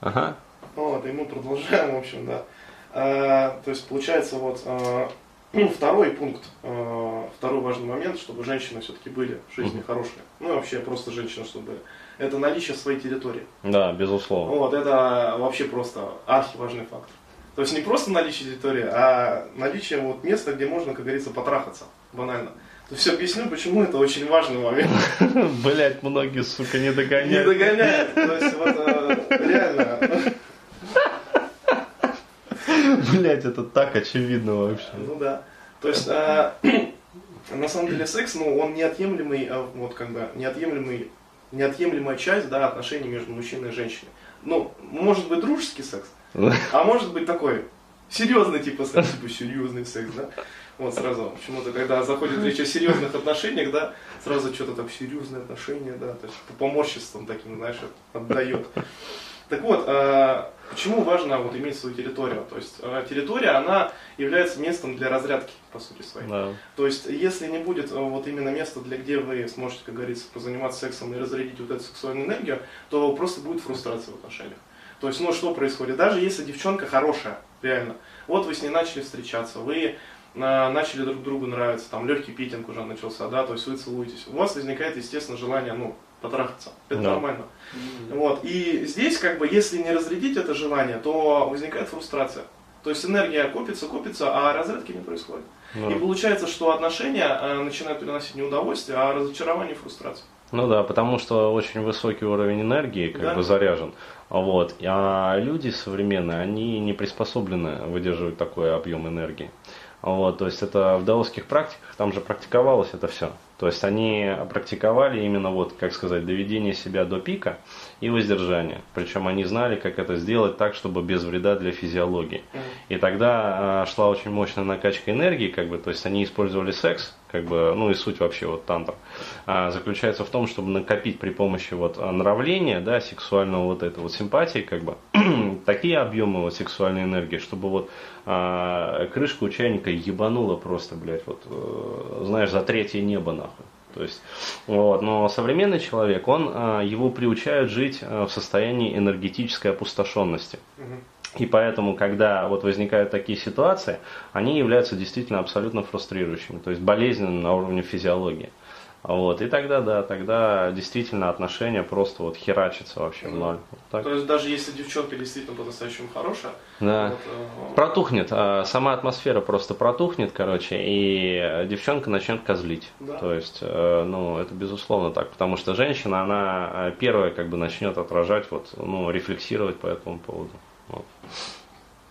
Ага. Вот, и мы продолжаем, в общем, да. А, то есть получается вот а, ну, второй пункт, а, второй важный момент, чтобы женщины все-таки были в жизни хорошие. Ну и вообще просто женщины, чтобы были. Это наличие своей территории. Да, безусловно. Вот, это вообще просто архиважный фактор. То есть не просто наличие территории, а наличие вот места, где можно, как говорится, потрахаться. Банально. То есть объясню, почему это очень важный момент. Блять, многие, сука, не Не догоняют. То есть вот э, реально. Блять, это так очевидно вообще. Ну да. То есть э, на самом деле секс, ну, он неотъемлемый, э, вот как бы неотъемлемый, неотъемлемая часть, да, отношений между мужчиной и женщиной. Ну, может быть дружеский секс, а может быть такой серьезный типа секс, типа серьезный секс, да. Вот сразу, почему-то, когда заходит речь о серьезных отношениях, да, сразу что-то так серьезные отношения, да, то есть по поморществам таким, знаешь, отдает. Так вот, э, почему важно вот иметь свою территорию? То есть э, территория, она является местом для разрядки, по сути своей. Да. То есть, если не будет э, вот именно места, для где вы сможете, как говорится, позаниматься сексом и разрядить вот эту сексуальную энергию, то просто будет фрустрация в отношениях. То есть, ну что происходит? Даже если девчонка хорошая, реально, вот вы с ней начали встречаться, вы начали друг другу нравиться, там легкий питинг уже начался, да, то есть вы целуетесь, у вас возникает, естественно, желание, ну, потрахаться. Это Да. нормально. Вот. И здесь, как бы, если не разрядить это желание, то возникает фрустрация. То есть энергия копится, копится, а разрядки не происходит. Ну. И получается, что отношения э, начинают приносить не удовольствие, а разочарование и фрустрацию. Ну да, потому что очень высокий уровень энергии как Да. бы заряжен. Вот. А люди современные, они не приспособлены выдерживать такой объем энергии. Вот, то есть это в даосских практиках, там же практиковалось это все. То есть они практиковали именно вот, как сказать, доведение себя до пика и воздержание. Причем они знали, как это сделать так, чтобы без вреда для физиологии. И тогда а, шла очень мощная накачка энергии, как бы, то есть они использовали секс, как бы, ну и суть вообще вот тантра, а, заключается в том, чтобы накопить при помощи вот а, нравления, да, сексуального вот этого вот симпатии, как бы, такие объемы вот сексуальной энергии, чтобы вот а, крышка у чайника ебанула просто, блядь, вот, э, знаешь, за третье небо нахуй. То есть, вот, но современный человек, он, а, его приучают жить а, в состоянии энергетической опустошенности. И поэтому, когда вот возникают такие ситуации, они являются действительно абсолютно фрустрирующими, то есть болезненными на уровне физиологии. Вот. И тогда, да, тогда действительно отношения просто вот херачатся вообще в ноль. Вот так. То есть даже если девчонка действительно по-настоящему хорошая, Да. вот, э, Протухнет, а, сама атмосфера просто протухнет, короче, и девчонка начнет козлить. Да. То есть, э, ну, это безусловно так, потому что женщина, она э, первая как бы начнет отражать, вот, ну, рефлексировать по этому поводу. Вот.